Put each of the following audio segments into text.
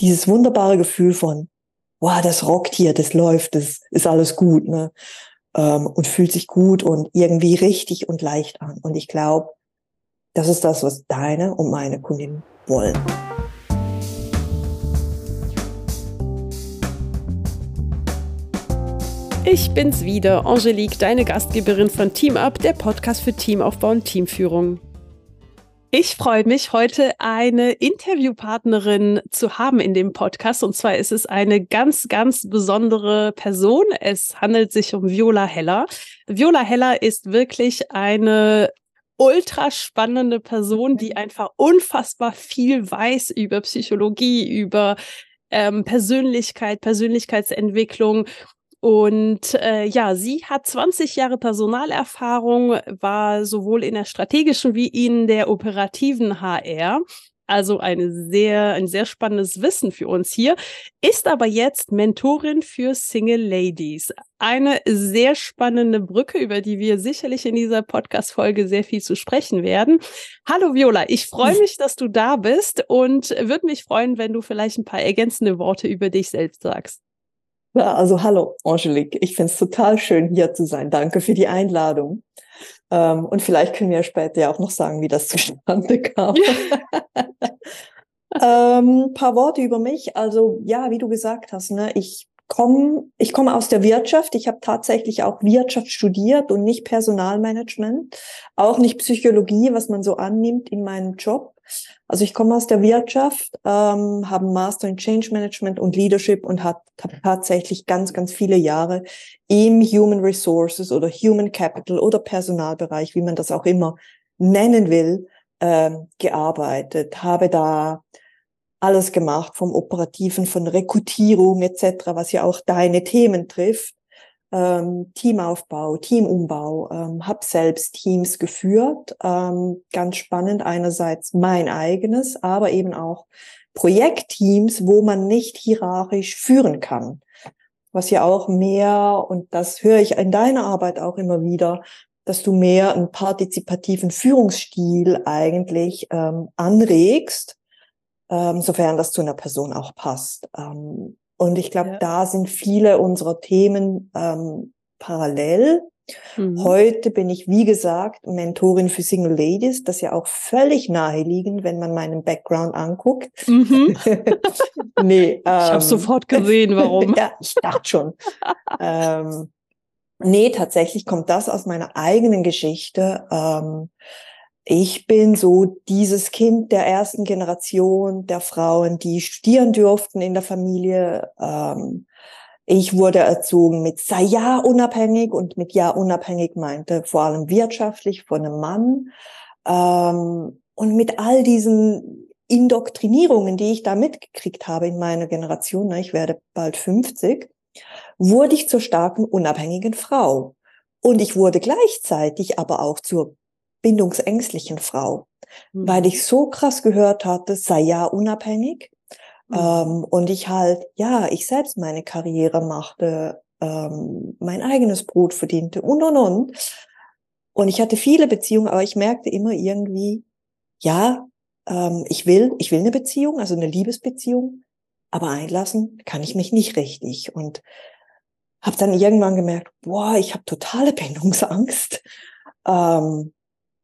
dieses wunderbare Gefühl von, wow, das rockt hier, das läuft, das ist alles gut, ne? Ähm, und fühlt sich gut und irgendwie richtig und leicht an. Und ich glaube, das ist das, was deine und meine Kundinnen wollen. Ich bin's wieder, Angelique, deine Gastgeberin von Team Up, der Podcast für Teamaufbau und Teamführung. Ich freue mich, heute eine Interviewpartnerin zu haben in dem Podcast. Und zwar ist es eine ganz, ganz besondere Person. Es handelt sich um Viola Heller. Viola Heller ist wirklich eine ultra spannende Person, die einfach unfassbar viel weiß über Psychologie, über ähm, Persönlichkeit, Persönlichkeitsentwicklung und äh, ja, sie hat 20 Jahre Personalerfahrung, war sowohl in der strategischen wie in der operativen HR. Also eine sehr, ein sehr spannendes Wissen für uns hier, ist aber jetzt Mentorin für Single Ladies. Eine sehr spannende Brücke, über die wir sicherlich in dieser Podcast-Folge sehr viel zu sprechen werden. Hallo Viola, ich freue mich, dass du da bist und würde mich freuen, wenn du vielleicht ein paar ergänzende Worte über dich selbst sagst. Ja, also hallo, Angelique. Ich finde es total schön, hier zu sein. Danke für die Einladung. Ähm, und vielleicht können wir später ja auch noch sagen, wie das zustande kam. ähm, paar Worte über mich. Also ja, wie du gesagt hast, ne, ich komme ich komme aus der Wirtschaft. Ich habe tatsächlich auch Wirtschaft studiert und nicht Personalmanagement, auch nicht Psychologie, was man so annimmt in meinem Job. Also ich komme aus der Wirtschaft, ähm, habe Master in Change Management und Leadership und habe hab tatsächlich ganz, ganz viele Jahre im Human Resources oder Human Capital oder Personalbereich, wie man das auch immer nennen will, ähm, gearbeitet. Habe da alles gemacht, vom Operativen, von Rekrutierung etc., was ja auch deine Themen trifft ähm, Teamaufbau, Teamumbau, ähm, habe selbst Teams geführt. Ähm, ganz spannend einerseits mein eigenes, aber eben auch Projektteams, wo man nicht hierarchisch führen kann. Was ja auch mehr, und das höre ich in deiner Arbeit auch immer wieder, dass du mehr einen partizipativen Führungsstil eigentlich ähm, anregst, ähm, sofern das zu einer Person auch passt. Ähm, und ich glaube, ja. da sind viele unserer Themen ähm, parallel. Mhm. Heute bin ich, wie gesagt, Mentorin für Single Ladies, das ja auch völlig naheliegend, wenn man meinen Background anguckt. Mhm. nee, ähm, ich habe sofort gesehen, warum. ja, ich dachte schon. ähm, nee, tatsächlich kommt das aus meiner eigenen Geschichte. Ähm, ich bin so dieses Kind der ersten Generation der Frauen, die studieren durften in der Familie. Ähm, ich wurde erzogen mit sei ja unabhängig und mit ja unabhängig meinte vor allem wirtschaftlich von einem Mann. Ähm, und mit all diesen Indoktrinierungen, die ich da mitgekriegt habe in meiner Generation, na, ich werde bald 50, wurde ich zur starken, unabhängigen Frau. Und ich wurde gleichzeitig aber auch zur bindungsängstlichen Frau, mhm. weil ich so krass gehört hatte, sei ja unabhängig. Mhm. Ähm, und ich halt, ja, ich selbst meine Karriere machte, ähm, mein eigenes Brot verdiente und, und, und. Und ich hatte viele Beziehungen, aber ich merkte immer irgendwie, ja, ähm, ich will, ich will eine Beziehung, also eine Liebesbeziehung, aber einlassen kann ich mich nicht richtig. Und habe dann irgendwann gemerkt, boah, ich habe totale Bindungsangst. Ähm,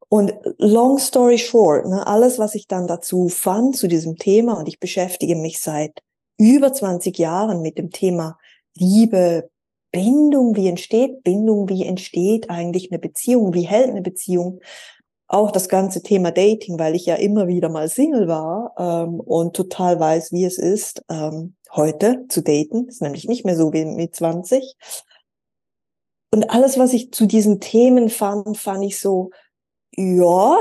und long story short, ne, alles, was ich dann dazu fand zu diesem Thema, und ich beschäftige mich seit über 20 Jahren mit dem Thema Liebe, Bindung, wie entsteht Bindung, wie entsteht eigentlich eine Beziehung, wie hält eine Beziehung, auch das ganze Thema Dating, weil ich ja immer wieder mal Single war ähm, und total weiß, wie es ist, ähm, heute zu daten. Ist nämlich nicht mehr so wie mit 20. Und alles, was ich zu diesen Themen fand, fand ich so, ja,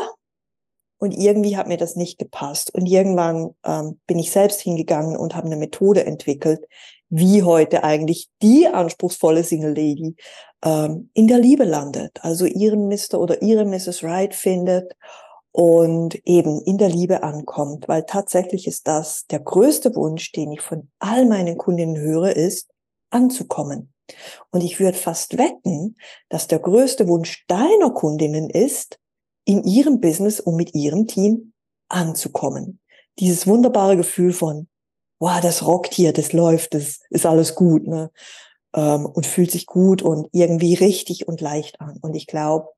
und irgendwie hat mir das nicht gepasst. Und irgendwann ähm, bin ich selbst hingegangen und habe eine Methode entwickelt, wie heute eigentlich die anspruchsvolle Single Lady ähm, in der Liebe landet. Also ihren Mr. oder ihre Mrs. Right findet und eben in der Liebe ankommt. Weil tatsächlich ist das der größte Wunsch, den ich von all meinen Kundinnen höre, ist, anzukommen. Und ich würde fast wetten, dass der größte Wunsch deiner Kundinnen ist, in ihrem Business und mit ihrem Team anzukommen. Dieses wunderbare Gefühl von, wow, das rockt hier, das läuft, das ist alles gut, ne? Ähm, und fühlt sich gut und irgendwie richtig und leicht an. Und ich glaube,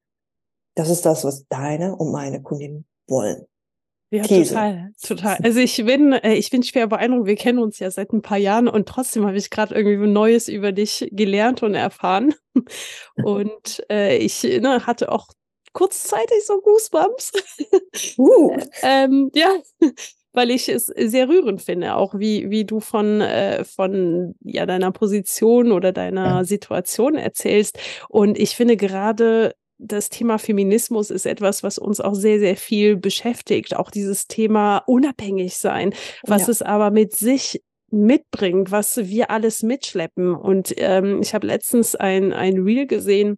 das ist das, was deine und meine Kundinnen wollen. Ja, These. total, total. Also ich bin, äh, ich bin schwer beeindruckt. Wir kennen uns ja seit ein paar Jahren und trotzdem habe ich gerade irgendwie Neues über dich gelernt und erfahren. Und äh, ich ne, hatte auch kurzzeitig so Goosebumps. Uh. ähm, ja, weil ich es sehr rührend finde, auch wie, wie du von, äh, von ja, deiner Position oder deiner Situation erzählst. Und ich finde gerade das Thema Feminismus ist etwas, was uns auch sehr, sehr viel beschäftigt. Auch dieses Thema unabhängig sein, was ja. es aber mit sich mitbringt, was wir alles mitschleppen. Und ähm, ich habe letztens ein, ein Reel gesehen,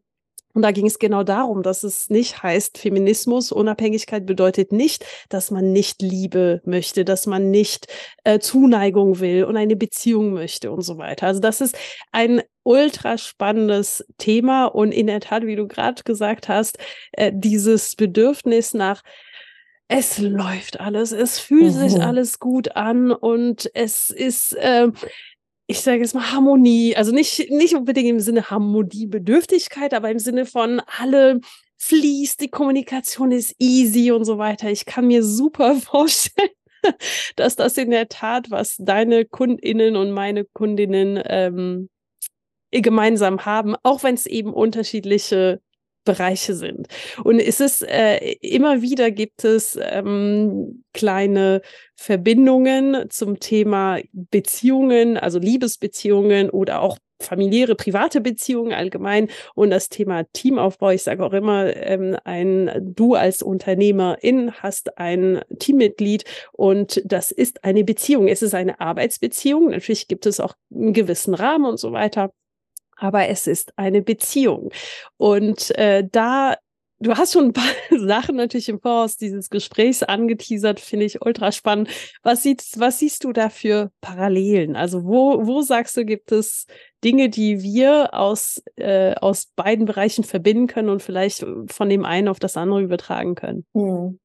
und da ging es genau darum, dass es nicht heißt, Feminismus, Unabhängigkeit bedeutet nicht, dass man nicht Liebe möchte, dass man nicht äh, Zuneigung will und eine Beziehung möchte und so weiter. Also das ist ein ultra spannendes Thema und in der Tat, wie du gerade gesagt hast, äh, dieses Bedürfnis nach es läuft alles, es fühlt mhm. sich alles gut an und es ist, äh, ich sage jetzt mal Harmonie, also nicht, nicht unbedingt im Sinne Harmoniebedürftigkeit, aber im Sinne von alle fließt, die Kommunikation ist easy und so weiter. Ich kann mir super vorstellen, dass das in der Tat, was deine KundInnen und meine Kundinnen ähm, gemeinsam haben, auch wenn es eben unterschiedliche Bereiche sind. Und es ist äh, immer wieder gibt es ähm, kleine Verbindungen zum Thema Beziehungen, also Liebesbeziehungen oder auch familiäre, private Beziehungen allgemein und das Thema Teamaufbau. Ich sage auch immer, ähm, ein du als Unternehmerin hast ein Teammitglied und das ist eine Beziehung. Es ist eine Arbeitsbeziehung. Natürlich gibt es auch einen gewissen Rahmen und so weiter aber es ist eine Beziehung. Und äh, da Du hast schon ein paar Sachen natürlich im Voraus dieses Gesprächs angeteasert, finde ich ultra spannend. Was, siehst, was siehst du da für Parallelen? Also wo, wo sagst du, gibt es Dinge, die wir aus, äh, aus beiden Bereichen verbinden können und vielleicht von dem einen auf das andere übertragen können? Hm.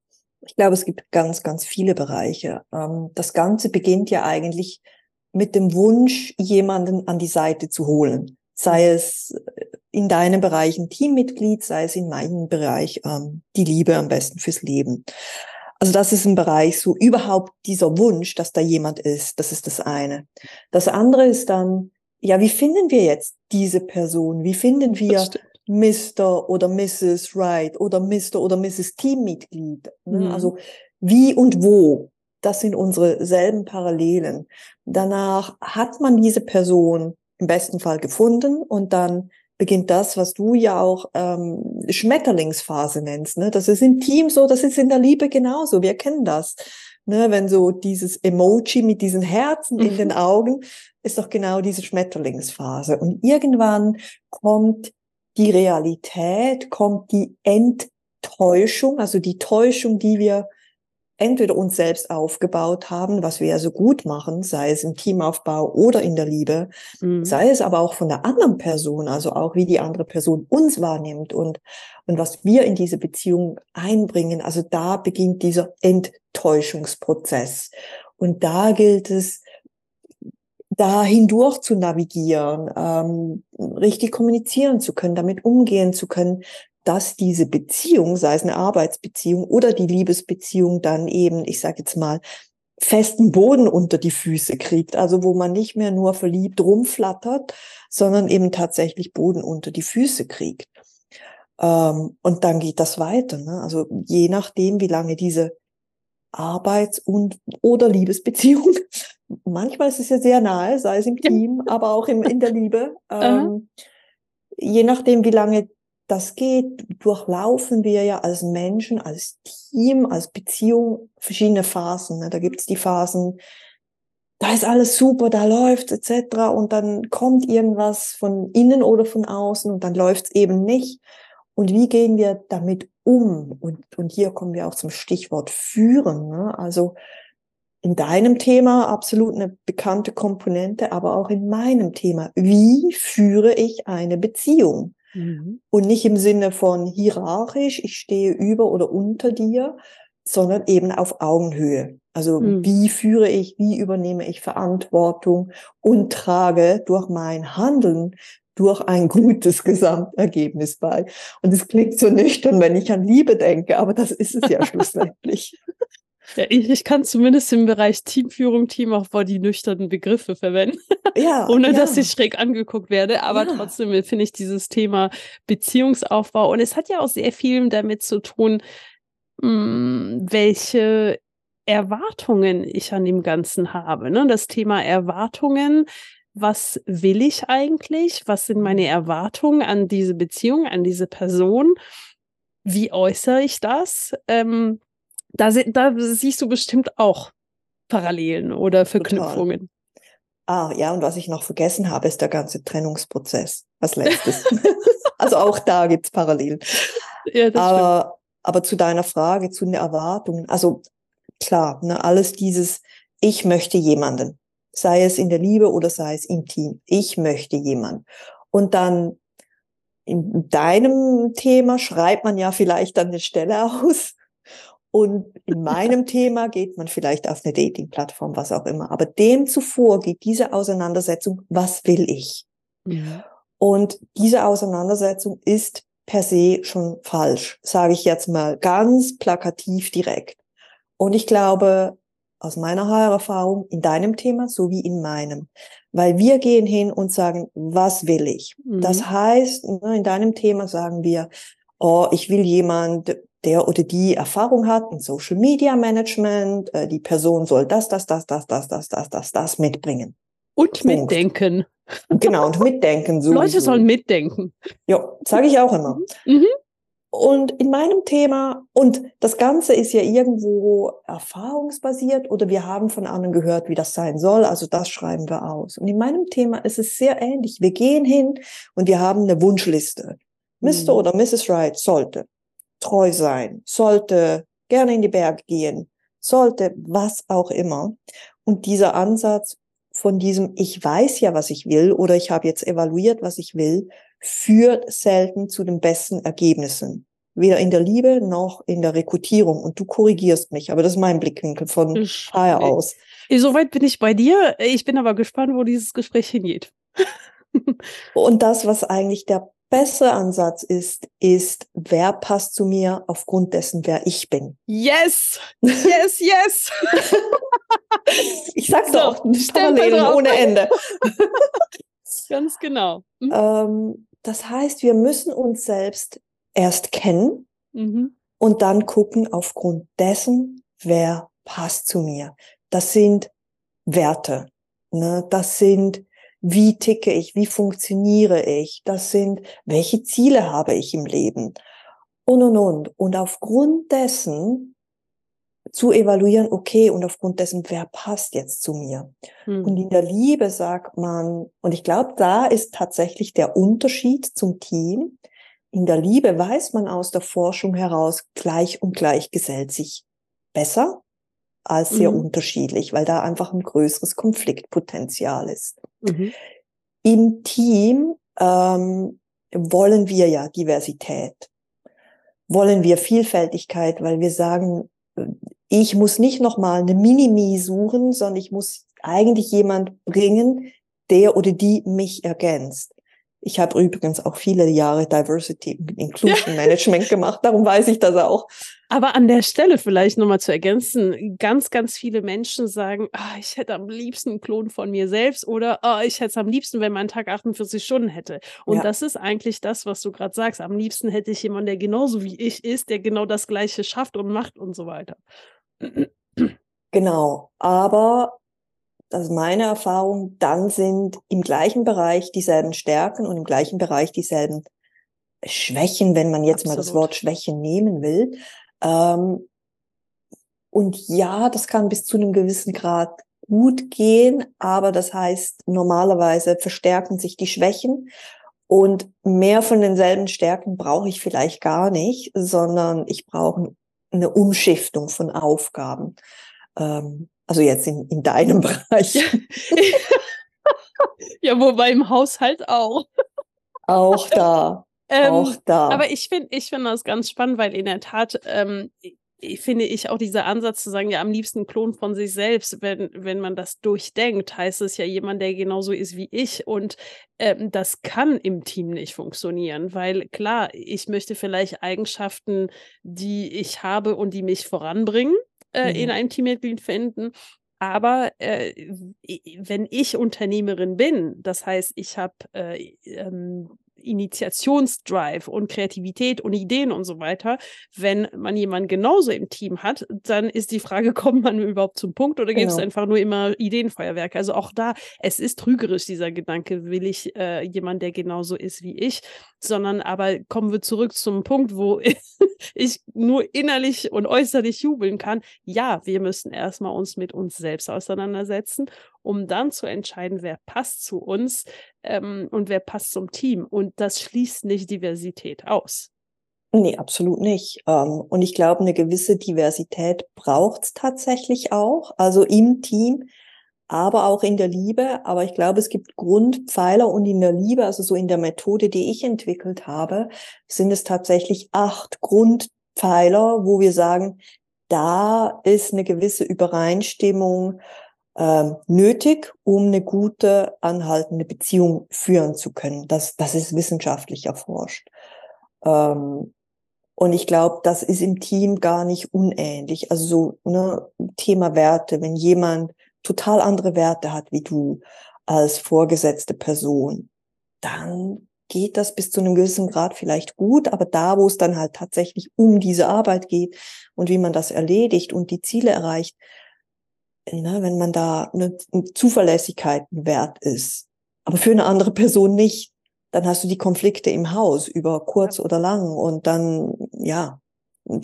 Ich glaube, es gibt ganz, ganz viele Bereiche. Ähm, das Ganze beginnt ja eigentlich mit dem Wunsch, jemanden an die Seite zu holen sei es in deinem Bereich ein Teammitglied, sei es in meinem Bereich ähm, die Liebe am besten fürs Leben. Also das ist ein Bereich, so überhaupt dieser Wunsch, dass da jemand ist, das ist das eine. Das andere ist dann, ja, wie finden wir jetzt diese Person? Wie finden wir Mr. oder Mrs. Wright oder Mr. oder Mrs. Teammitglied? Ne? Mhm. Also wie und wo? Das sind unsere selben Parallelen. Danach hat man diese Person im besten Fall gefunden und dann beginnt das, was du ja auch ähm, Schmetterlingsphase nennst. Ne? Das ist im Team so, das ist in der Liebe genauso. Wir kennen das. Ne? Wenn so dieses Emoji mit diesen Herzen in den mhm. Augen ist doch genau diese Schmetterlingsphase. Und irgendwann kommt die Realität, kommt die Enttäuschung, also die Täuschung, die wir entweder uns selbst aufgebaut haben, was wir ja so gut machen, sei es im Teamaufbau oder in der Liebe, mhm. sei es aber auch von der anderen Person, also auch wie die andere Person uns wahrnimmt und, und was wir in diese Beziehung einbringen. Also da beginnt dieser Enttäuschungsprozess. Und da gilt es, da hindurch zu navigieren, ähm, richtig kommunizieren zu können, damit umgehen zu können, dass diese Beziehung, sei es eine Arbeitsbeziehung oder die Liebesbeziehung, dann eben, ich sage jetzt mal, festen Boden unter die Füße kriegt, also wo man nicht mehr nur verliebt rumflattert, sondern eben tatsächlich Boden unter die Füße kriegt. Ähm, und dann geht das weiter. Ne? Also je nachdem, wie lange diese Arbeits- und oder Liebesbeziehung, manchmal ist es ja sehr nahe, sei es im Team, aber auch im, in der Liebe, ähm, je nachdem, wie lange das geht, durchlaufen wir ja als Menschen, als Team, als Beziehung verschiedene Phasen. Ne? Da gibt's die Phasen, da ist alles super, da läuft etc. Und dann kommt irgendwas von innen oder von außen und dann läuft's eben nicht. Und wie gehen wir damit um? Und, und hier kommen wir auch zum Stichwort führen. Ne? Also in deinem Thema absolut eine bekannte Komponente, aber auch in meinem Thema. Wie führe ich eine Beziehung? Mhm. Und nicht im Sinne von hierarchisch, ich stehe über oder unter dir, sondern eben auf Augenhöhe. Also mhm. wie führe ich, wie übernehme ich Verantwortung und trage durch mein Handeln durch ein gutes Gesamtergebnis bei. Und es klingt so nüchtern, wenn ich an Liebe denke, aber das ist es ja schlussendlich. Ja, ich, ich, kann zumindest im Bereich Teamführung, Teamaufbau die nüchternen Begriffe verwenden, ja, ohne ja. dass ich schräg angeguckt werde. Aber ja. trotzdem finde ich dieses Thema Beziehungsaufbau und es hat ja auch sehr viel damit zu tun, mh, hm, welche Erwartungen ich an dem Ganzen habe. Ne? Das Thema Erwartungen, was will ich eigentlich? Was sind meine Erwartungen an diese Beziehung, an diese Person? Wie äußere ich das? Ähm, da, da, siehst du bestimmt auch Parallelen oder Verknüpfungen. Ah, ja, und was ich noch vergessen habe, ist der ganze Trennungsprozess als letztes. also auch da gibt es Parallelen. Ja, aber, aber zu deiner Frage, zu den Erwartungen, also klar, ne, alles dieses, ich möchte jemanden sei es in der Liebe oder sei es im Team. Ich möchte jemanden. Und dann in deinem Thema schreibt man ja vielleicht dann eine Stelle aus. Und in meinem Thema geht man vielleicht auf eine Dating-Plattform, was auch immer. Aber dem zuvor geht diese Auseinandersetzung, was will ich? Mhm. Und diese Auseinandersetzung ist per se schon falsch, sage ich jetzt mal ganz plakativ direkt. Und ich glaube, aus meiner HR-Erfahrung in deinem Thema sowie in meinem. Weil wir gehen hin und sagen, was will ich? Mhm. Das heißt, ne, in deinem Thema sagen wir, oh, ich will jemand, der oder die Erfahrung hat in Social Media Management, äh, die Person soll das, das, das, das, das, das, das, das, das mitbringen. Und Punkt. mitdenken. Genau, und mitdenken. Sowieso. Leute sollen mitdenken. Ja, sage ich auch immer. Mhm. Und in meinem Thema, und das Ganze ist ja irgendwo erfahrungsbasiert oder wir haben von anderen gehört, wie das sein soll, also das schreiben wir aus. Und in meinem Thema ist es sehr ähnlich. Wir gehen hin und wir haben eine Wunschliste. Mhm. Mr. oder Mrs. Wright sollte treu sein, sollte gerne in die Berge gehen, sollte was auch immer. Und dieser Ansatz von diesem, ich weiß ja, was ich will oder ich habe jetzt evaluiert, was ich will, führt selten zu den besten Ergebnissen. Weder in der Liebe noch in der Rekrutierung. Und du korrigierst mich, aber das ist mein Blickwinkel von HR aus. Soweit bin ich bei dir. Ich bin aber gespannt, wo dieses Gespräch hingeht. Und das, was eigentlich der bessere Ansatz ist, ist, wer passt zu mir aufgrund dessen, wer ich bin. Yes, yes, yes. ich sag's so, auch, Parallelen ohne Ende. Ganz genau. Mhm. Ähm, das heißt, wir müssen uns selbst erst kennen mhm. und dann gucken aufgrund dessen, wer passt zu mir. Das sind Werte. Ne? Das sind, wie ticke ich, wie funktioniere ich. Das sind, welche Ziele habe ich im Leben. Und, und, und. Und aufgrund dessen zu evaluieren, okay, und aufgrund dessen, wer passt jetzt zu mir? Hm. Und in der Liebe sagt man, und ich glaube, da ist tatsächlich der Unterschied zum Team. In der Liebe weiß man aus der Forschung heraus, gleich und gleich gesellt sich besser als sehr mhm. unterschiedlich, weil da einfach ein größeres Konfliktpotenzial ist. Mhm. Im Team ähm, wollen wir ja Diversität, wollen wir Vielfältigkeit, weil wir sagen, ich muss nicht nochmal eine Minimi suchen, sondern ich muss eigentlich jemand bringen, der oder die mich ergänzt. Ich habe übrigens auch viele Jahre Diversity Inclusion Management gemacht, darum weiß ich das auch. Aber an der Stelle vielleicht nochmal zu ergänzen, ganz, ganz viele Menschen sagen, ah, ich hätte am liebsten einen Klon von mir selbst oder ah, ich hätte es am liebsten, wenn mein Tag 48 Stunden hätte. Und ja. das ist eigentlich das, was du gerade sagst. Am liebsten hätte ich jemanden, der genauso wie ich ist, der genau das Gleiche schafft und macht und so weiter. Genau, aber das ist meine Erfahrung, dann sind im gleichen Bereich dieselben Stärken und im gleichen Bereich dieselben Schwächen, wenn man jetzt Absolut. mal das Wort Schwächen nehmen will. Ähm, und ja, das kann bis zu einem gewissen Grad gut gehen, aber das heißt, normalerweise verstärken sich die Schwächen und mehr von denselben Stärken brauche ich vielleicht gar nicht, sondern ich brauche eine Umschiftung von Aufgaben. Ähm, also jetzt in, in deinem Bereich. ja, wobei im Haushalt auch. Auch da. Ähm, auch da. Aber ich finde ich finde das ganz spannend, weil in der Tat, ähm, finde ich auch dieser Ansatz zu sagen, ja, am liebsten Klon von sich selbst, wenn, wenn man das durchdenkt, heißt es ja jemand, der genauso ist wie ich. Und ähm, das kann im Team nicht funktionieren, weil klar, ich möchte vielleicht Eigenschaften, die ich habe und die mich voranbringen, äh, mhm. in einem Teammitglied finden. Aber äh, wenn ich Unternehmerin bin, das heißt, ich habe äh, ähm, Initiationsdrive und Kreativität und Ideen und so weiter. Wenn man jemanden genauso im Team hat, dann ist die Frage, kommt man überhaupt zum Punkt oder gibt es genau. einfach nur immer Ideenfeuerwerke? Also auch da, es ist trügerisch, dieser Gedanke, will ich äh, jemand, der genauso ist wie ich, sondern aber kommen wir zurück zum Punkt, wo ich nur innerlich und äußerlich jubeln kann. Ja, wir müssen erstmal uns mit uns selbst auseinandersetzen um dann zu entscheiden, wer passt zu uns ähm, und wer passt zum Team. Und das schließt nicht Diversität aus. Nee, absolut nicht. Ähm, und ich glaube, eine gewisse Diversität braucht es tatsächlich auch, also im Team, aber auch in der Liebe. Aber ich glaube, es gibt Grundpfeiler und in der Liebe, also so in der Methode, die ich entwickelt habe, sind es tatsächlich acht Grundpfeiler, wo wir sagen, da ist eine gewisse Übereinstimmung ähm, nötig, um eine gute, anhaltende Beziehung führen zu können. Das, das ist wissenschaftlich erforscht. Ähm, und ich glaube, das ist im Team gar nicht unähnlich. Also so ne, Thema Werte, wenn jemand total andere Werte hat wie du als vorgesetzte Person, dann geht das bis zu einem gewissen Grad vielleicht gut, aber da, wo es dann halt tatsächlich um diese Arbeit geht und wie man das erledigt und die Ziele erreicht, ne, wenn man da eine, eine Zuverlässigkeit wert ist, aber für eine andere Person nicht, dann hast du die Konflikte im Haus über kurz oder lang und dann, ja,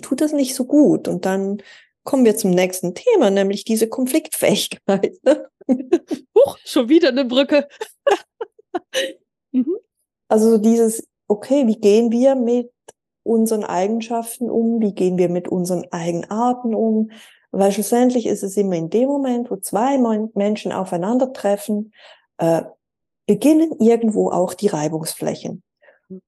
tut das nicht so gut und dann kommen wir zum nächsten Thema, nämlich diese Konfliktfähigkeit. Ne? Huch, schon wieder eine Brücke. mhm. Also dieses, okay, wie gehen wir mit unseren Eigenschaften um? Wie gehen wir mit unseren Eigenarten um? Weil schlussendlich ist es immer in dem Moment, wo zwei Menschen aufeinandertreffen, äh, beginnen irgendwo auch die Reibungsflächen.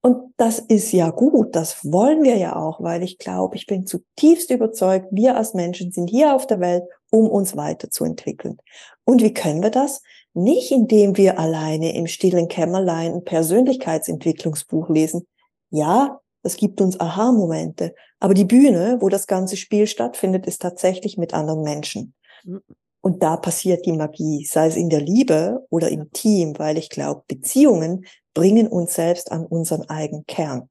Und das ist ja gut, das wollen wir ja auch, weil ich glaube, ich bin zutiefst überzeugt, wir als Menschen sind hier auf der Welt, um uns weiterzuentwickeln. Und wie können wir das? Nicht indem wir alleine im stillen Kämmerlein ein Persönlichkeitsentwicklungsbuch lesen. Ja, das gibt uns Aha-Momente. Aber die Bühne, wo das ganze Spiel stattfindet, ist tatsächlich mit anderen Menschen. Mhm. Und da passiert die Magie, sei es in der Liebe oder im Team, weil ich glaube, Beziehungen bringen uns selbst an unseren eigenen Kern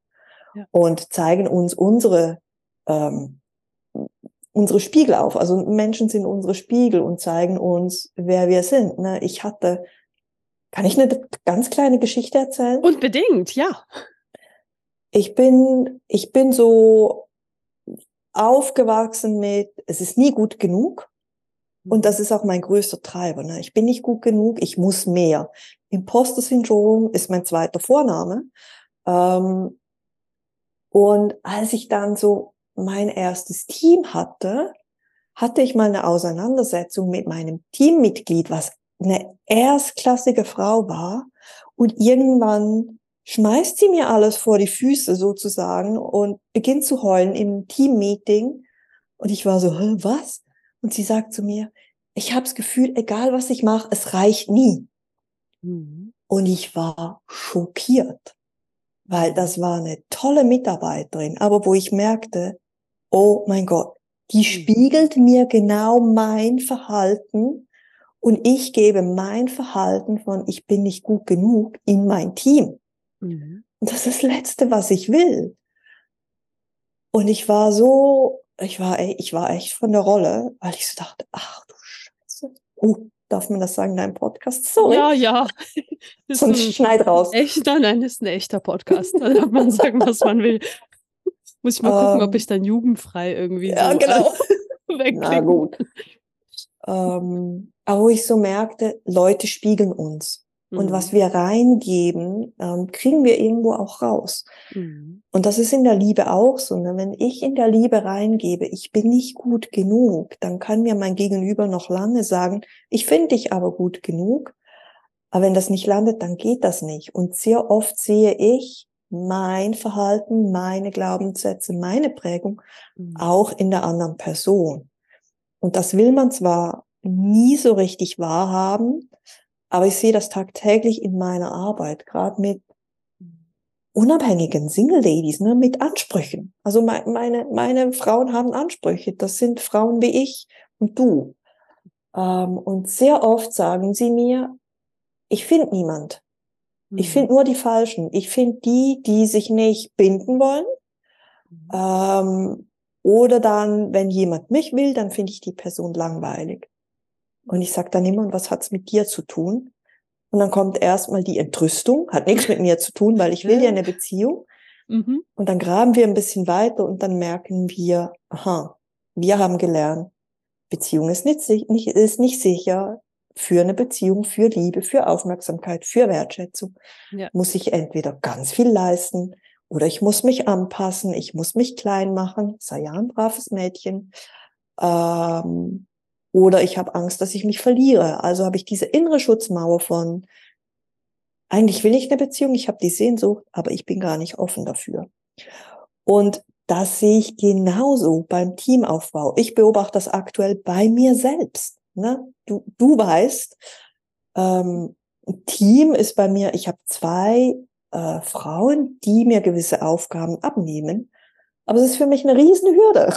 ja. und zeigen uns unsere, ähm, unsere Spiegel auf. Also Menschen sind unsere Spiegel und zeigen uns, wer wir sind. Ne? Ich hatte, kann ich eine ganz kleine Geschichte erzählen? Unbedingt, ja ich bin, ich bin so aufgewachsen mit, es ist nie gut genug. Und das ist auch mein größter Treiber. Ne? Ich bin nicht gut genug, ich muss mehr. Imposter-Syndrom ist mein zweiter Vorname. Ähm, und als ich dann so mein erstes Team hatte, hatte ich mal eine Auseinandersetzung mit meinem Teammitglied, was eine erstklassige Frau war. Und irgendwann schmeißt sie mir alles vor die Füße sozusagen und beginnt zu heulen im Teammeeting. Und ich war so, was? Und sie sagt zu mir, ich habe das Gefühl, egal was ich mache, es reicht nie. Mhm. Und ich war schockiert, weil das war eine tolle Mitarbeiterin, aber wo ich merkte, oh mein Gott, die mhm. spiegelt mir genau mein Verhalten und ich gebe mein Verhalten von ich bin nicht gut genug in mein Team. Mhm. Und das ist das Letzte, was ich will. Und ich war so, ich war, ich war echt von der Rolle, weil ich so dachte, ach du Scheiße. Uh, darf man das sagen in deinem Podcast? Sorry. Ja, ja. Sonst schneid raus. Echt, nein, nein, ist ein echter Podcast. Da darf man sagen, was man will. Muss ich mal gucken, um, ob ähm, ich dann jugendfrei irgendwie ja, so genau. Na gut. ähm, aber wo ich so merkte, Leute spiegeln uns. Und was mhm. wir reingeben, ähm, kriegen wir irgendwo auch raus. Mhm. Und das ist in der Liebe auch so. Ne? Wenn ich in der Liebe reingebe, ich bin nicht gut genug, dann kann mir mein Gegenüber noch lange sagen, ich finde dich aber gut genug. Aber wenn das nicht landet, dann geht das nicht. Und sehr oft sehe ich, mein Verhalten, meine Glaubenssätze, meine Prägung mhm. auch in der anderen Person. Und das will man zwar nie so richtig wahrhaben, aber ich sehe das tagtäglich in meiner Arbeit, gerade mit unabhängigen Single Ladies, ne, mit Ansprüchen. Also meine, meine Frauen haben Ansprüche. Das sind Frauen wie ich und du. Ähm, und sehr oft sagen sie mir, ich finde niemand. Ich mhm. finde nur die Falschen. Ich finde die, die sich nicht binden wollen. Mhm. Ähm, oder dann, wenn jemand mich will, dann finde ich die Person langweilig. Und ich sage dann immer, was hat's mit dir zu tun? Und dann kommt erstmal die Entrüstung, hat nichts mit mir zu tun, weil ich will ja eine Beziehung. Mhm. Und dann graben wir ein bisschen weiter und dann merken wir, aha, wir haben gelernt, Beziehung ist nicht, nicht, ist nicht sicher. Für eine Beziehung, für Liebe, für Aufmerksamkeit, für Wertschätzung ja. muss ich entweder ganz viel leisten oder ich muss mich anpassen, ich muss mich klein machen, sei ja ein braves Mädchen. Ähm, oder ich habe Angst, dass ich mich verliere. Also habe ich diese innere Schutzmauer von, eigentlich will ich eine Beziehung, ich habe die Sehnsucht, aber ich bin gar nicht offen dafür. Und das sehe ich genauso beim Teamaufbau. Ich beobachte das aktuell bei mir selbst. Ne? Du, du weißt, ähm, Team ist bei mir, ich habe zwei äh, Frauen, die mir gewisse Aufgaben abnehmen. Aber es ist für mich eine Riesenhürde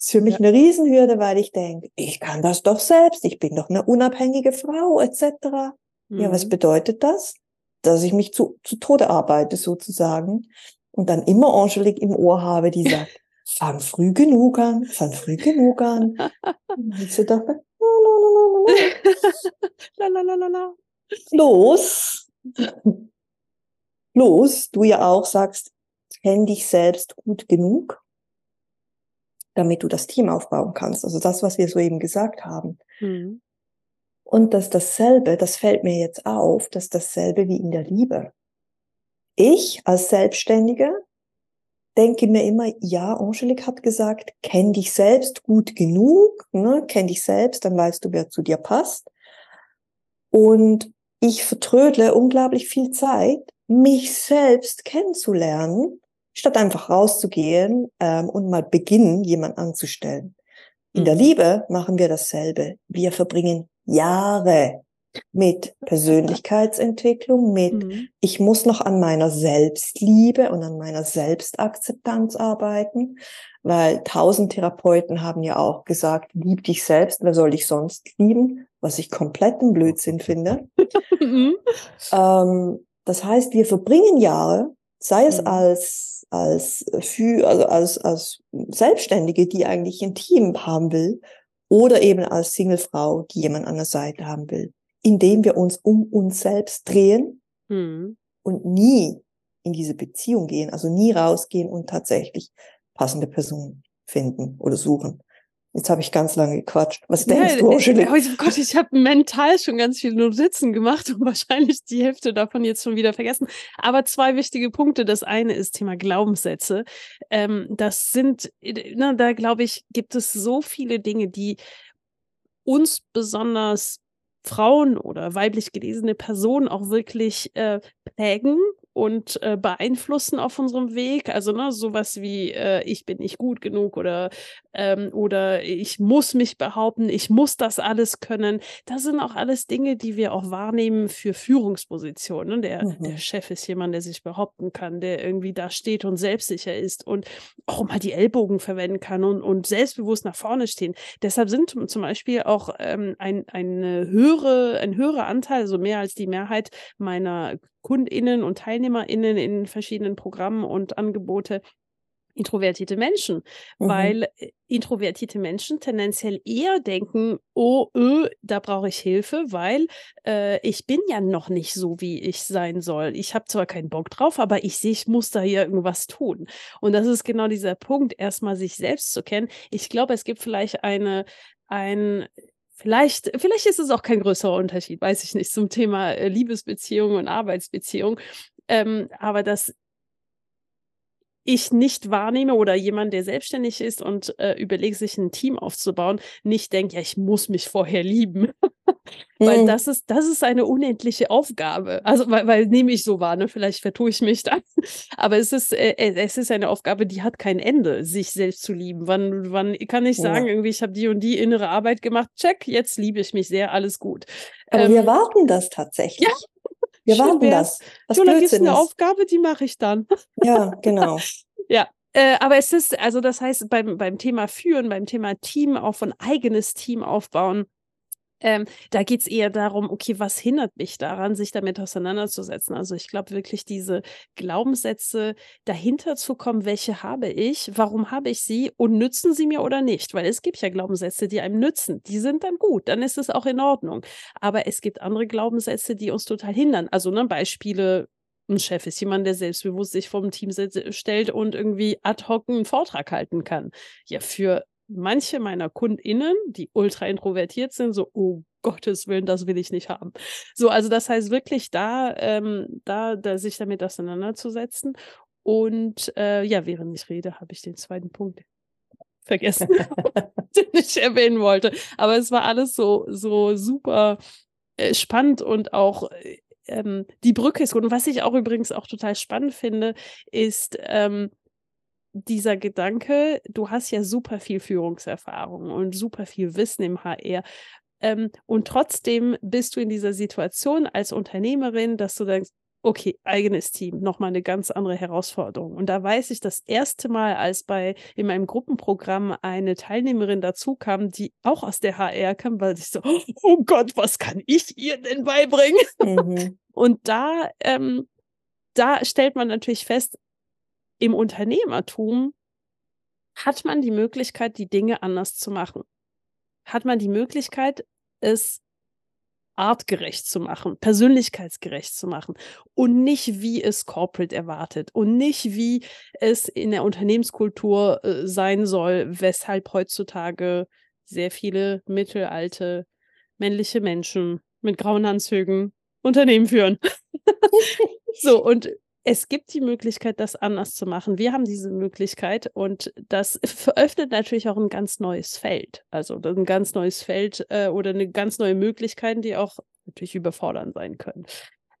ist für mich ja. eine Riesenhürde, weil ich denke, ich kann das doch selbst, ich bin doch eine unabhängige Frau, etc. Mhm. Ja, was mhm. bedeutet das? Dass ich mich zu, zu Tode arbeite, sozusagen. Und dann immer Angelique im Ohr habe, die sagt, fang früh genug an, fang früh genug an. Und ich dachte, la, la, la, la, la. Los. Los, du ja auch sagst, kenn dich selbst gut genug damit du das Team aufbauen kannst. Also das, was wir soeben gesagt haben. Mhm. Und dass dasselbe, das fällt mir jetzt auf, dass dasselbe wie in der Liebe. Ich als Selbstständige denke mir immer, ja, Angelique hat gesagt, kenn dich selbst gut genug, ne? kenn dich selbst, dann weißt du, wer zu dir passt. Und ich vertrödle unglaublich viel Zeit, mich selbst kennenzulernen statt einfach rauszugehen ähm, und mal beginnen, jemand anzustellen. In der mhm. Liebe machen wir dasselbe. Wir verbringen Jahre mit Persönlichkeitsentwicklung, mit mhm. ich muss noch an meiner Selbstliebe und an meiner Selbstakzeptanz arbeiten, weil tausend Therapeuten haben ja auch gesagt, lieb dich selbst, wer soll dich sonst lieben, was ich kompletten Blödsinn finde. Mhm. ähm, das heißt, wir verbringen Jahre, sei es mhm. als als für, also als, als Selbstständige, die eigentlich ein Team haben will, oder eben als Singlefrau, die jemand an der Seite haben will, indem wir uns um uns selbst drehen mhm. und nie in diese Beziehung gehen, also nie rausgehen und tatsächlich passende Personen finden oder suchen. Jetzt habe ich ganz lange gequatscht. Was denkst ja, du, Angelique? Oh Gott, ich habe mental schon ganz viele Notizen gemacht und wahrscheinlich die Hälfte davon jetzt schon wieder vergessen. Aber zwei wichtige Punkte. Das eine ist Thema Glaubenssätze. Ähm, das sind, na, da glaube ich, gibt es so viele Dinge, die uns besonders Frauen oder weiblich gelesene Personen auch wirklich äh, prägen und äh, beeinflussen auf unserem Weg. Also ne, sowas wie äh, ich bin nicht gut genug oder ähm, oder ich muss mich behaupten, ich muss das alles können. Das sind auch alles Dinge, die wir auch wahrnehmen für Führungspositionen. Ne? Der, mhm. der Chef ist jemand, der sich behaupten kann, der irgendwie da steht und selbstsicher ist und auch mal die Ellbogen verwenden kann und, und selbstbewusst nach vorne stehen. Deshalb sind zum Beispiel auch ähm, ein, eine höhere, ein höherer Anteil, also mehr als die Mehrheit meiner KundInnen und TeilnehmerInnen in verschiedenen Programmen und Angebote introvertierte Menschen, mhm. weil äh, introvertierte Menschen tendenziell eher denken, oh, öh, da brauche ich Hilfe, weil äh, ich bin ja noch nicht so, wie ich sein soll. Ich habe zwar keinen Bock drauf, aber ich sehe, ich muss da hier irgendwas tun. Und das ist genau dieser Punkt, erstmal sich selbst zu kennen. Ich glaube, es gibt vielleicht eine, ein Vielleicht, vielleicht ist es auch kein größerer Unterschied, weiß ich nicht, zum Thema äh, Liebesbeziehung und Arbeitsbeziehung. Ähm, aber dass ich nicht wahrnehme oder jemand, der selbstständig ist und äh, überlegt, sich ein Team aufzubauen, nicht denkt, ja, ich muss mich vorher lieben. weil das ist, das ist eine unendliche Aufgabe. Also, weil, weil nehme ich so wahr, ne? Vielleicht vertue ich mich dann. Aber es ist, äh, äh, es ist eine Aufgabe, die hat kein Ende, sich selbst zu lieben. Wann, wann kann ich sagen, ja. irgendwie, ich habe die und die innere Arbeit gemacht, check, jetzt liebe ich mich sehr, alles gut. Aber ähm, wir warten das tatsächlich. Ja. Wir warten das. Was du, ist eine Aufgabe, die mache ich dann. Ja, genau. ja, äh, aber es ist, also das heißt, beim, beim Thema Führen, beim Thema Team, auch von eigenes Team aufbauen, ähm, da geht es eher darum, okay, was hindert mich daran, sich damit auseinanderzusetzen? Also ich glaube wirklich, diese Glaubenssätze dahinter zu kommen, welche habe ich, warum habe ich sie und nützen sie mir oder nicht? Weil es gibt ja Glaubenssätze, die einem nützen, die sind dann gut, dann ist es auch in Ordnung. Aber es gibt andere Glaubenssätze, die uns total hindern. Also ne, Beispiele, ein Chef ist jemand, der selbstbewusst sich vom Team stellt und irgendwie ad hoc einen Vortrag halten kann. Ja, für manche meiner KundInnen, die ultra introvertiert sind, so, oh Gottes Willen, das will ich nicht haben. So, also das heißt wirklich da, ähm, da, da sich damit auseinanderzusetzen. Und äh, ja, während ich rede, habe ich den zweiten Punkt vergessen, den ich erwähnen wollte. Aber es war alles so, so super äh, spannend und auch äh, ähm, die Brücke ist gut. Und was ich auch übrigens auch total spannend finde, ist, ähm, dieser Gedanke, du hast ja super viel Führungserfahrung und super viel Wissen im HR. Ähm, und trotzdem bist du in dieser Situation als Unternehmerin, dass du denkst, okay, eigenes Team, nochmal eine ganz andere Herausforderung. Und da weiß ich das erste Mal, als bei in meinem Gruppenprogramm eine Teilnehmerin dazu kam, die auch aus der HR kam, weil ich so, oh Gott, was kann ich ihr denn beibringen? Mhm. Und da, ähm, da stellt man natürlich fest, im Unternehmertum hat man die Möglichkeit, die Dinge anders zu machen. Hat man die Möglichkeit, es artgerecht zu machen, persönlichkeitsgerecht zu machen und nicht wie es Corporate erwartet und nicht wie es in der Unternehmenskultur äh, sein soll, weshalb heutzutage sehr viele mittelalte männliche Menschen mit grauen Anzügen Unternehmen führen. so, und es gibt die Möglichkeit, das anders zu machen. Wir haben diese Möglichkeit und das veröffnet natürlich auch ein ganz neues Feld. Also ein ganz neues Feld äh, oder eine ganz neue Möglichkeiten, die auch natürlich überfordern sein können.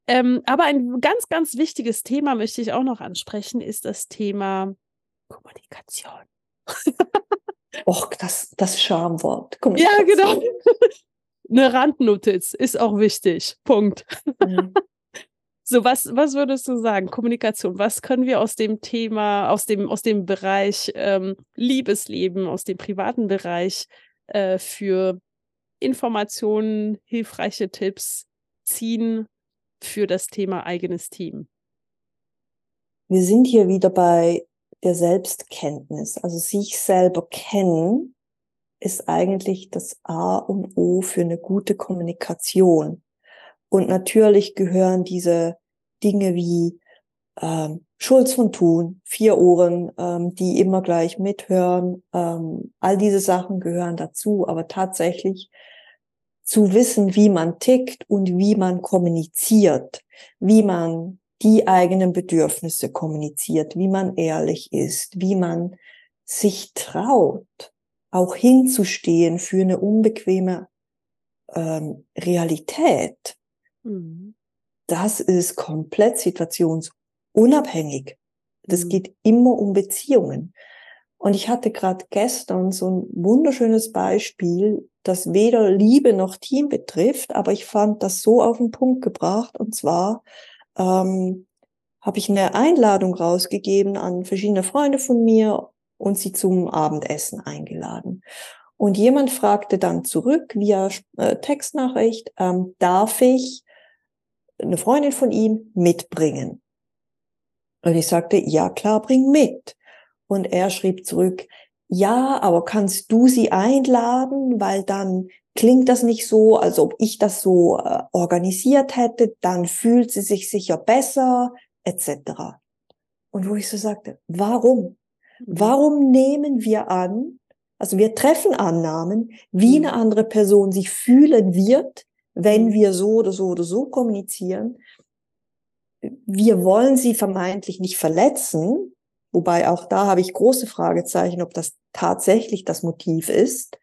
Ähm, aber ein ganz, ganz wichtiges Thema möchte ich auch noch ansprechen, ist das Thema Kommunikation. Och, das, das Schamwort. Ja, genau. Eine Randnotiz ist auch wichtig. Punkt. Mhm. So, was, was würdest du sagen? Kommunikation, was können wir aus dem Thema, aus dem, aus dem Bereich ähm, Liebesleben, aus dem privaten Bereich äh, für Informationen, hilfreiche Tipps ziehen für das Thema eigenes Team? Wir sind hier wieder bei der Selbstkenntnis. Also sich selber kennen ist eigentlich das A und O für eine gute Kommunikation. Und natürlich gehören diese Dinge wie ähm, Schulz von Thun, vier Ohren, ähm, die immer gleich mithören. Ähm, all diese Sachen gehören dazu, aber tatsächlich zu wissen, wie man tickt und wie man kommuniziert, wie man die eigenen Bedürfnisse kommuniziert, wie man ehrlich ist, wie man sich traut, auch hinzustehen für eine unbequeme ähm, Realität. Mhm das ist komplett situationsunabhängig. Das mhm. geht immer um Beziehungen. Und ich hatte gerade gestern so ein wunderschönes Beispiel, das weder Liebe noch Team betrifft, aber ich fand das so auf den Punkt gebracht. Und zwar ähm, habe ich eine Einladung rausgegeben an verschiedene Freunde von mir und sie zum Abendessen eingeladen. Und jemand fragte dann zurück via äh, Textnachricht, ähm, darf ich eine Freundin von ihm mitbringen. Und ich sagte, ja klar, bring mit. Und er schrieb zurück, ja, aber kannst du sie einladen, weil dann klingt das nicht so, als ob ich das so äh, organisiert hätte, dann fühlt sie sich sicher besser, etc. Und wo ich so sagte, warum? Mhm. Warum nehmen wir an, also wir treffen Annahmen, wie mhm. eine andere Person sich fühlen wird, wenn mhm. wir so oder so oder so kommunizieren. Wir wollen sie vermeintlich nicht verletzen, Wobei auch da habe ich große Fragezeichen, ob das tatsächlich das Motiv ist.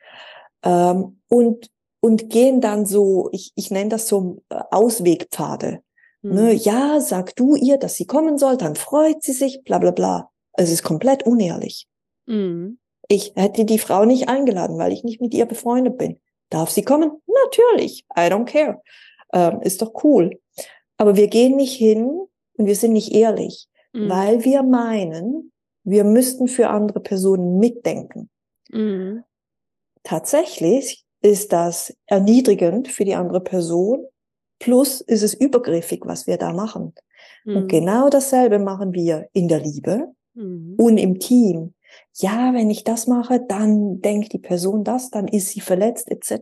Ähm, und, und gehen dann so, ich, ich nenne das so äh, Auswegpfade. Mhm. Ne, ja, sag du ihr, dass sie kommen soll, dann freut sie sich, bla bla bla. Es ist komplett unehrlich. Mhm. Ich hätte die Frau nicht eingeladen, weil ich nicht mit ihr befreundet bin. Darf sie kommen? Natürlich. I don't care. Ähm, ist doch cool. Aber wir gehen nicht hin und wir sind nicht ehrlich, mhm. weil wir meinen, wir müssten für andere Personen mitdenken. Mhm. Tatsächlich ist das erniedrigend für die andere Person, plus ist es übergriffig, was wir da machen. Mhm. Und genau dasselbe machen wir in der Liebe mhm. und im Team. Ja, wenn ich das mache, dann denkt die Person das, dann ist sie verletzt etc.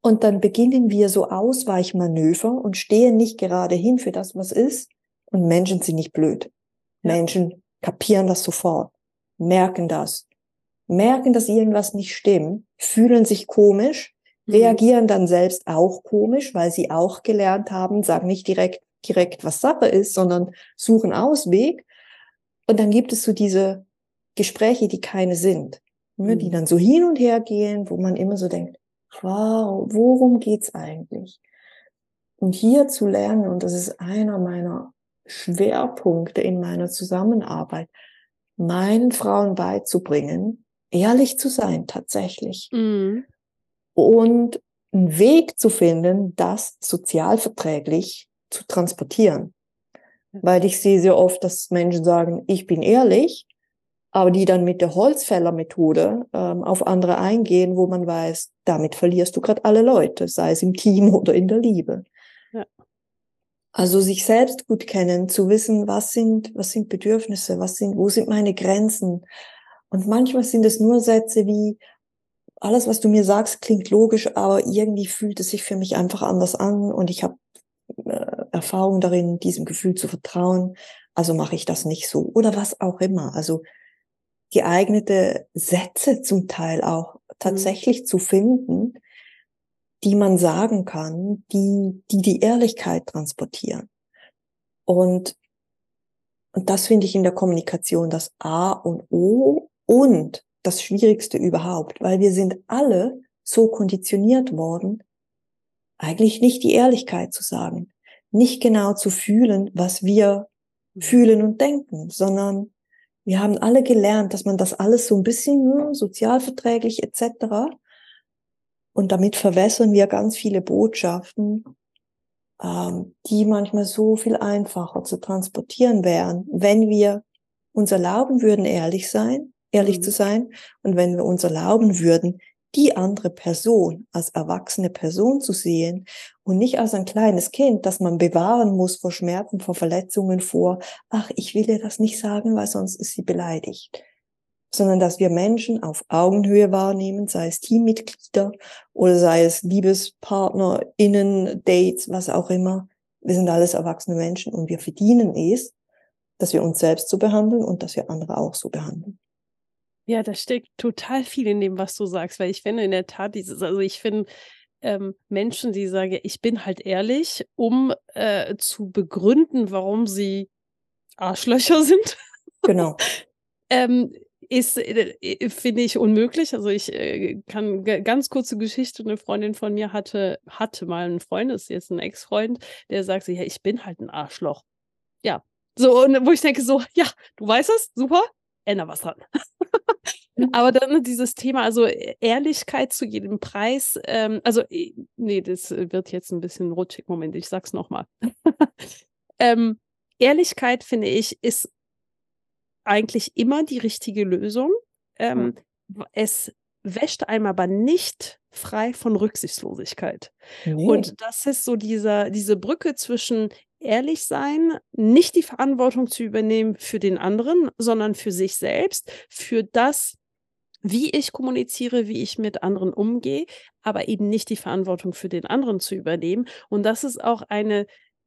Und dann beginnen wir so Ausweichmanöver und stehen nicht gerade hin für das, was ist. Und Menschen sind nicht blöd. Ja. Menschen kapieren das sofort, merken das, merken, dass irgendwas nicht stimmt, fühlen sich komisch, mhm. reagieren dann selbst auch komisch, weil sie auch gelernt haben, sagen nicht direkt, direkt, was Sache ist, sondern suchen Ausweg. Und dann gibt es so diese Gespräche, die keine sind, ne, die mhm. dann so hin und her gehen, wo man immer so denkt, wow, worum geht's eigentlich? Und hier zu lernen, und das ist einer meiner Schwerpunkte in meiner Zusammenarbeit, meinen Frauen beizubringen, ehrlich zu sein tatsächlich. Mhm. Und einen Weg zu finden, das sozialverträglich zu transportieren. Weil ich sehe sehr oft, dass Menschen sagen, ich bin ehrlich, aber die dann mit der Holzfällermethode ähm, auf andere eingehen, wo man weiß, damit verlierst du gerade alle Leute, sei es im Team oder in der Liebe. Ja. Also sich selbst gut kennen, zu wissen, was sind, was sind Bedürfnisse, was sind, wo sind meine Grenzen. Und manchmal sind es nur Sätze wie, alles, was du mir sagst, klingt logisch, aber irgendwie fühlt es sich für mich einfach anders an und ich habe äh, Erfahrung darin, diesem Gefühl zu vertrauen, also mache ich das nicht so oder was auch immer. Also geeignete Sätze zum Teil auch mhm. tatsächlich mhm. zu finden, die man sagen kann, die, die die Ehrlichkeit transportieren. Und, und das finde ich in der Kommunikation das A und O und das Schwierigste überhaupt, weil wir sind alle so konditioniert worden, eigentlich nicht die Ehrlichkeit zu sagen, nicht genau zu fühlen, was wir mhm. fühlen und denken, sondern wir haben alle gelernt, dass man das alles so ein bisschen ne, sozialverträglich etc. Und damit verwässern wir ganz viele Botschaften, ähm, die manchmal so viel einfacher zu transportieren wären, wenn wir uns erlauben würden, ehrlich sein, ehrlich mhm. zu sein, und wenn wir uns erlauben würden, die andere Person als erwachsene Person zu sehen und nicht als ein kleines Kind, das man bewahren muss vor Schmerzen, vor Verletzungen, vor, ach, ich will ihr das nicht sagen, weil sonst ist sie beleidigt. Sondern dass wir Menschen auf Augenhöhe wahrnehmen, sei es Teammitglieder oder sei es Liebespartner, Innen, Dates, was auch immer. Wir sind alles erwachsene Menschen und wir verdienen es, dass wir uns selbst so behandeln und dass wir andere auch so behandeln. Ja, da steckt total viel in dem, was du sagst, weil ich finde in der Tat dieses, also ich finde ähm, Menschen, die sagen, ich bin halt ehrlich, um äh, zu begründen, warum sie Arschlöcher sind. Genau. ähm, ist, äh, äh, finde ich, unmöglich. Also ich äh, kann ganz kurze Geschichte, eine Freundin von mir hatte, hatte mal einen Freund, das ist jetzt ein Ex-Freund, der sagt sich, ja, ich bin halt ein Arschloch. Ja. So, und wo ich denke, so, ja, du weißt es, super, änder was dran. Aber dann dieses Thema, also e-, Ehrlichkeit zu jedem Preis, ähm, also nee, das wird jetzt ein bisschen rutschig. Moment, ich sag's nochmal. ähm, Ehrlichkeit, finde ich, ist eigentlich immer die richtige Lösung. Ähm, mhm. Es wäscht einem aber nicht frei von Rücksichtslosigkeit. Nee. Und das ist so dieser, diese Brücke zwischen ehrlich sein, nicht die Verantwortung zu übernehmen für den anderen, sondern für sich selbst, für das, wie ich kommuniziere, wie ich mit anderen umgehe, aber eben nicht die Verantwortung für den anderen zu übernehmen. Und das ist auch eine,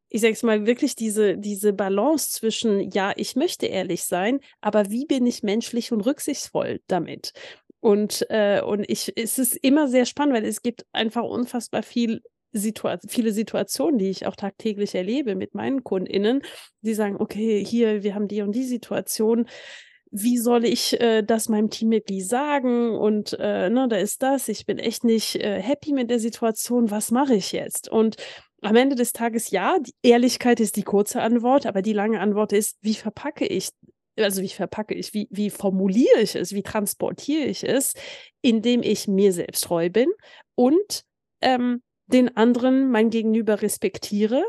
ich sage es mal, wirklich diese, diese Balance zwischen, ja, ich möchte ehrlich sein, aber wie bin ich menschlich und rücksichtsvoll damit? Und, äh, und ich, es ist immer sehr spannend, weil es gibt einfach unfassbar viel Situa viele Situationen, die ich auch tagtäglich erlebe mit meinen KundInnen, die sagen, okay, hier, wir haben die und die Situation. Wie soll ich äh, das meinem Teammitglied sagen? Und äh, ne, da ist das. Ich bin echt nicht äh, happy mit der Situation. Was mache ich jetzt? Und am Ende des Tages ja, die Ehrlichkeit ist die kurze Antwort, aber die lange Antwort ist, wie verpacke ich also wie verpacke ich, wie, wie formuliere ich es, wie transportiere ich es, indem ich mir selbst treu bin und ähm, den anderen, mein Gegenüber respektiere,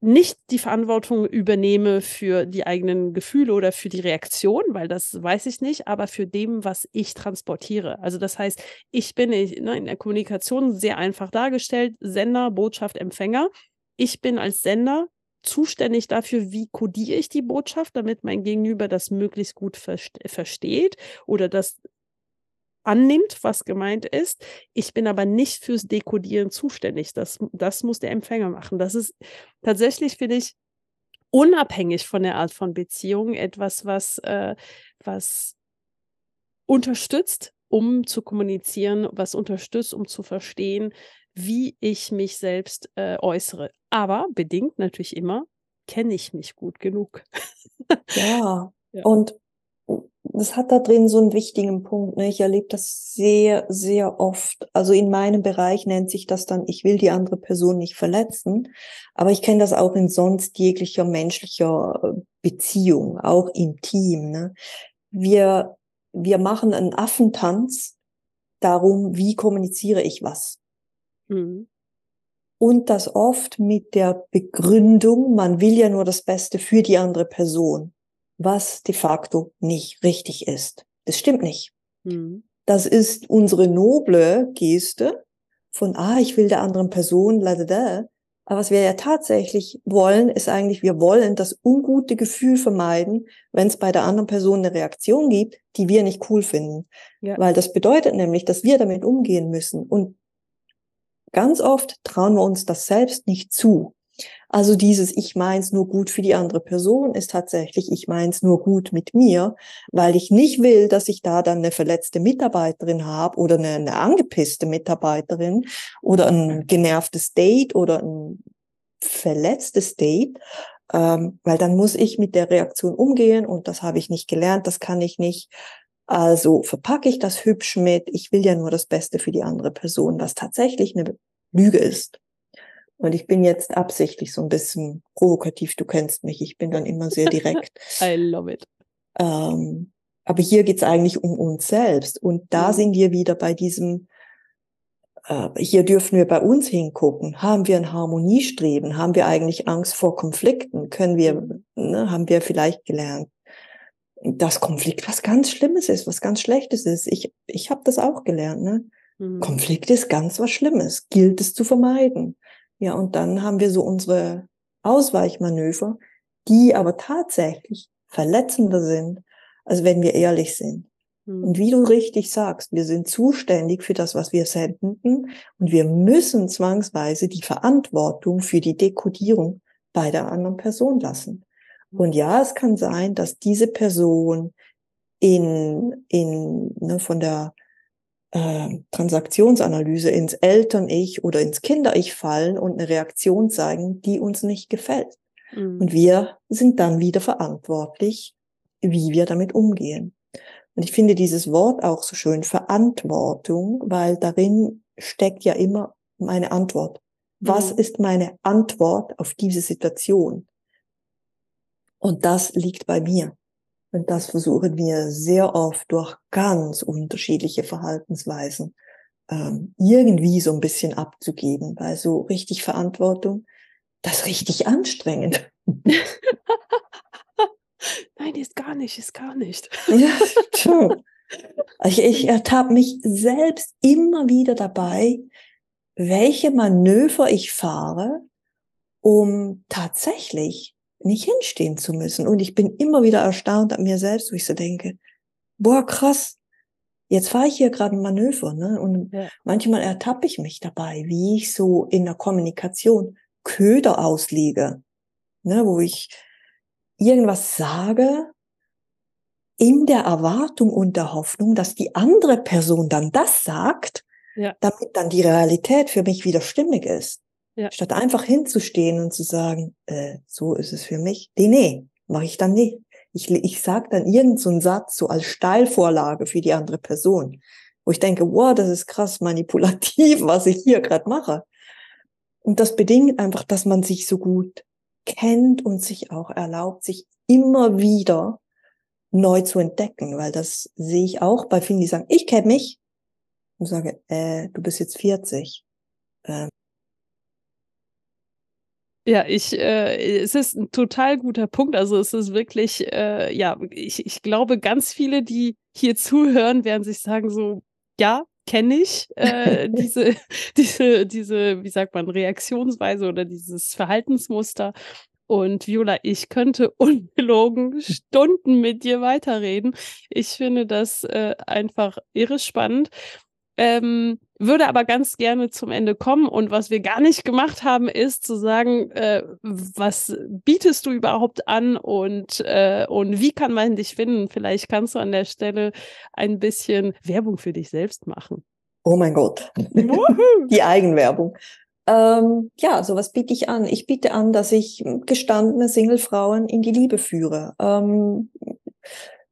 nicht die Verantwortung übernehme für die eigenen Gefühle oder für die Reaktion, weil das weiß ich nicht, aber für dem, was ich transportiere. Also das heißt, ich bin ne, in der Kommunikation sehr einfach dargestellt, Sender, Botschaft, Empfänger. Ich bin als Sender zuständig dafür, wie kodiere ich die Botschaft, damit mein Gegenüber das möglichst gut versteht oder das annimmt, was gemeint ist. Ich bin aber nicht fürs Dekodieren zuständig. Das, das muss der Empfänger machen. Das ist tatsächlich, finde ich, unabhängig von der Art von Beziehung etwas, was, äh, was unterstützt, um zu kommunizieren, was unterstützt, um zu verstehen, wie ich mich selbst äh, äußere. Aber bedingt natürlich immer, kenne ich mich gut genug. ja. ja. Und das hat da drin so einen wichtigen Punkt. Ne? Ich erlebe das sehr, sehr oft. Also in meinem Bereich nennt sich das dann, ich will die andere Person nicht verletzen. Aber ich kenne das auch in sonst jeglicher menschlicher äh, Beziehung, auch im Team. Ne? Wir, wir machen einen Affentanz darum, wie kommuniziere ich was. Mhm. Und das oft mit der Begründung, man will ja nur das Beste für die andere Person was de facto nicht richtig ist. Das stimmt nicht. Mhm. Das ist unsere noble Geste von, ah, ich will der anderen Person, la, da, da. Aber was wir ja tatsächlich wollen, ist eigentlich, wir wollen das ungute Gefühl vermeiden, wenn es bei der anderen Person eine Reaktion gibt, die wir nicht cool finden. Ja. Weil das bedeutet nämlich, dass wir damit umgehen müssen. Und ganz oft trauen wir uns das selbst nicht zu. Also dieses Ich meins nur gut für die andere Person ist tatsächlich Ich meins nur gut mit mir, weil ich nicht will, dass ich da dann eine verletzte Mitarbeiterin habe oder eine, eine angepisste Mitarbeiterin oder ein genervtes Date oder ein verletztes Date, ähm, weil dann muss ich mit der Reaktion umgehen und das habe ich nicht gelernt, das kann ich nicht. Also verpacke ich das hübsch mit, ich will ja nur das Beste für die andere Person, was tatsächlich eine Lüge ist. Und ich bin jetzt absichtlich so ein bisschen provokativ, du kennst mich, ich bin dann immer sehr direkt. I love it. Ähm, aber hier geht's eigentlich um uns selbst. Und da mhm. sind wir wieder bei diesem, äh, hier dürfen wir bei uns hingucken. Haben wir ein Harmoniestreben? Haben wir eigentlich Angst vor Konflikten? Können wir, mhm. ne, haben wir vielleicht gelernt, dass Konflikt was ganz Schlimmes ist, was ganz Schlechtes ist? Ich, ich habe das auch gelernt. Ne? Mhm. Konflikt ist ganz was Schlimmes, gilt es zu vermeiden. Ja, und dann haben wir so unsere Ausweichmanöver, die aber tatsächlich verletzender sind, als wenn wir ehrlich sind. Mhm. Und wie du richtig sagst, wir sind zuständig für das, was wir senden und wir müssen zwangsweise die Verantwortung für die Dekodierung bei der anderen Person lassen. Hm. Und ja, es kann sein, dass diese Person in, in, ne, von der äh, Transaktionsanalyse ins Eltern-Ich oder ins Kinder-Ich fallen und eine Reaktion zeigen, die uns nicht gefällt. Mhm. Und wir sind dann wieder verantwortlich, wie wir damit umgehen. Und ich finde dieses Wort auch so schön, Verantwortung, weil darin steckt ja immer meine Antwort. Was mhm. ist meine Antwort auf diese Situation? Und das liegt bei mir. Und das versuchen wir sehr oft durch ganz unterschiedliche Verhaltensweisen ähm, irgendwie so ein bisschen abzugeben, weil so richtig Verantwortung, das ist richtig anstrengend. Nein, ist gar nicht, ist gar nicht. ja. Ich, ich ertappe mich selbst immer wieder dabei, welche Manöver ich fahre, um tatsächlich nicht hinstehen zu müssen. Und ich bin immer wieder erstaunt an mir selbst, wo ich so denke, boah, krass, jetzt fahre ich hier gerade ein Manöver, ne? Und ja. manchmal ertappe ich mich dabei, wie ich so in der Kommunikation Köder auslege, ne? Wo ich irgendwas sage, in der Erwartung und der Hoffnung, dass die andere Person dann das sagt, ja. damit dann die Realität für mich wieder stimmig ist. Ja. Statt einfach hinzustehen und zu sagen, äh, so ist es für mich. Nee, nee, mache ich dann nicht. Ich, ich sage dann irgendeinen so Satz so als Steilvorlage für die andere Person, wo ich denke, wow, das ist krass manipulativ, was ich hier gerade mache. Und das bedingt einfach, dass man sich so gut kennt und sich auch erlaubt, sich immer wieder neu zu entdecken, weil das sehe ich auch bei vielen, die sagen, ich kenne mich und sage, äh, du bist jetzt 40. Ähm, ja, ich, äh, es ist ein total guter Punkt. Also es ist wirklich, äh, ja, ich, ich glaube, ganz viele, die hier zuhören, werden sich sagen so, ja, kenne ich äh, diese, diese, diese, wie sagt man, Reaktionsweise oder dieses Verhaltensmuster. Und Viola, ich könnte ungelogen Stunden mit dir weiterreden. Ich finde das äh, einfach irre spannend. Ähm, würde aber ganz gerne zum Ende kommen. Und was wir gar nicht gemacht haben, ist zu sagen, äh, was bietest du überhaupt an und, äh, und wie kann man dich finden? Vielleicht kannst du an der Stelle ein bisschen Werbung für dich selbst machen. Oh mein Gott. Die Eigenwerbung. Ähm, ja, so was biete ich an. Ich biete an, dass ich gestandene Singlefrauen in die Liebe führe. Ähm,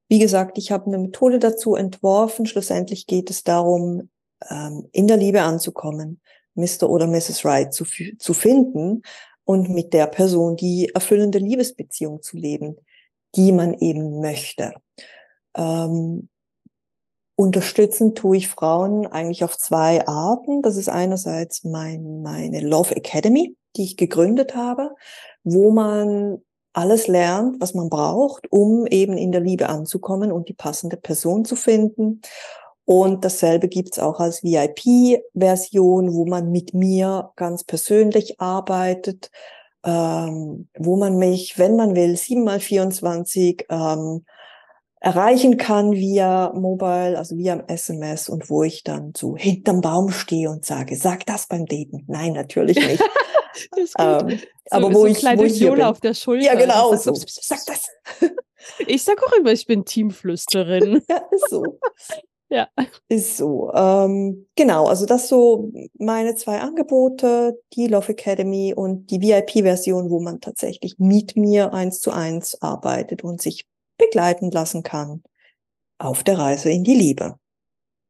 wie gesagt, ich habe eine Methode dazu entworfen. Schlussendlich geht es darum, ähm, in der Liebe anzukommen, Mr. oder Mrs. Right zu, zu finden und mit der Person die erfüllende Liebesbeziehung zu leben, die man eben möchte. Ähm, unterstützen tue ich Frauen eigentlich auf zwei Arten. Das ist einerseits mein, meine Love Academy, die ich gegründet habe, wo man alles lernt, was man braucht, um eben in der Liebe anzukommen und die passende Person zu finden. Und dasselbe gibt's auch als VIP-Version, wo man mit mir ganz persönlich arbeitet, ähm, wo man mich, wenn man will, 7 mal 24 ähm, erreichen kann via Mobile, also via SMS und wo ich dann so hinterm Baum stehe und sage, sag das beim Daten. Nein, natürlich nicht. ähm, so, aber wo so ich wo ich Viola auf der Schulter. Ja, genau. So. Sag das. ich sag auch immer, ich bin Teamflüsterin. ja, so. Ja. Ist so. Ähm, genau, also das so meine zwei Angebote, die Love Academy und die VIP-Version, wo man tatsächlich mit mir eins zu eins arbeitet und sich begleiten lassen kann auf der Reise in die Liebe.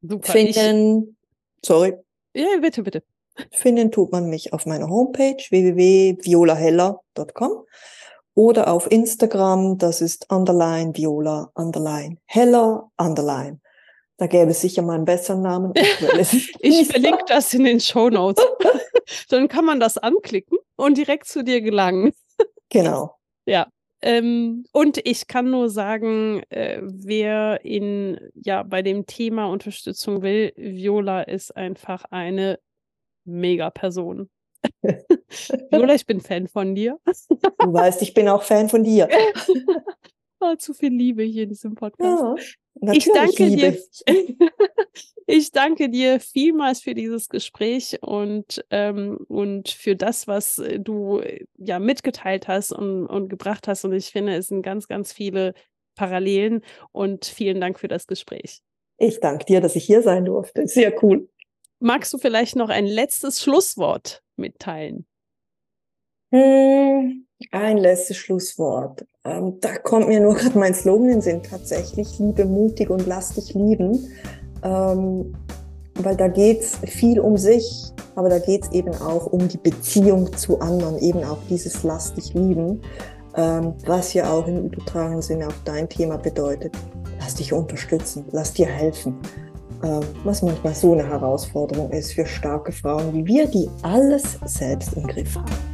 Super. Finden, ich, sorry. Ja, bitte, bitte. Finden tut man mich auf meiner Homepage www.violaheller.com oder auf Instagram, das ist underline viola underline heller underline da gäbe es sicher mal einen besseren Namen. ich verlinke das in den Show Notes. Dann kann man das anklicken und direkt zu dir gelangen. Genau. Ja. Ähm, und ich kann nur sagen, äh, wer in ja bei dem Thema Unterstützung will, Viola ist einfach eine Mega-Person. Viola, ich bin Fan von dir. du weißt, ich bin auch Fan von dir. oh, zu viel Liebe hier in diesem Podcast. Ja. Natürlich ich danke liebe. dir. ich danke dir vielmals für dieses Gespräch und, ähm, und für das, was du ja mitgeteilt hast und, und gebracht hast. Und ich finde, es sind ganz, ganz viele Parallelen und vielen Dank für das Gespräch. Ich danke dir, dass ich hier sein durfte. Sehr cool. Magst du vielleicht noch ein letztes Schlusswort mitteilen? Hm, ein letztes Schlusswort. Ähm, da kommt mir nur gerade mein Slogan in den Sinn, tatsächlich, liebe mutig und lass dich lieben. Ähm, weil da geht es viel um sich, aber da geht es eben auch um die Beziehung zu anderen, eben auch dieses lass dich lieben, ähm, was ja auch im übertragenen Sinne auch dein Thema bedeutet. Lass dich unterstützen, lass dir helfen. Ähm, was manchmal so eine Herausforderung ist für starke Frauen wie wir, die alles selbst im Griff haben.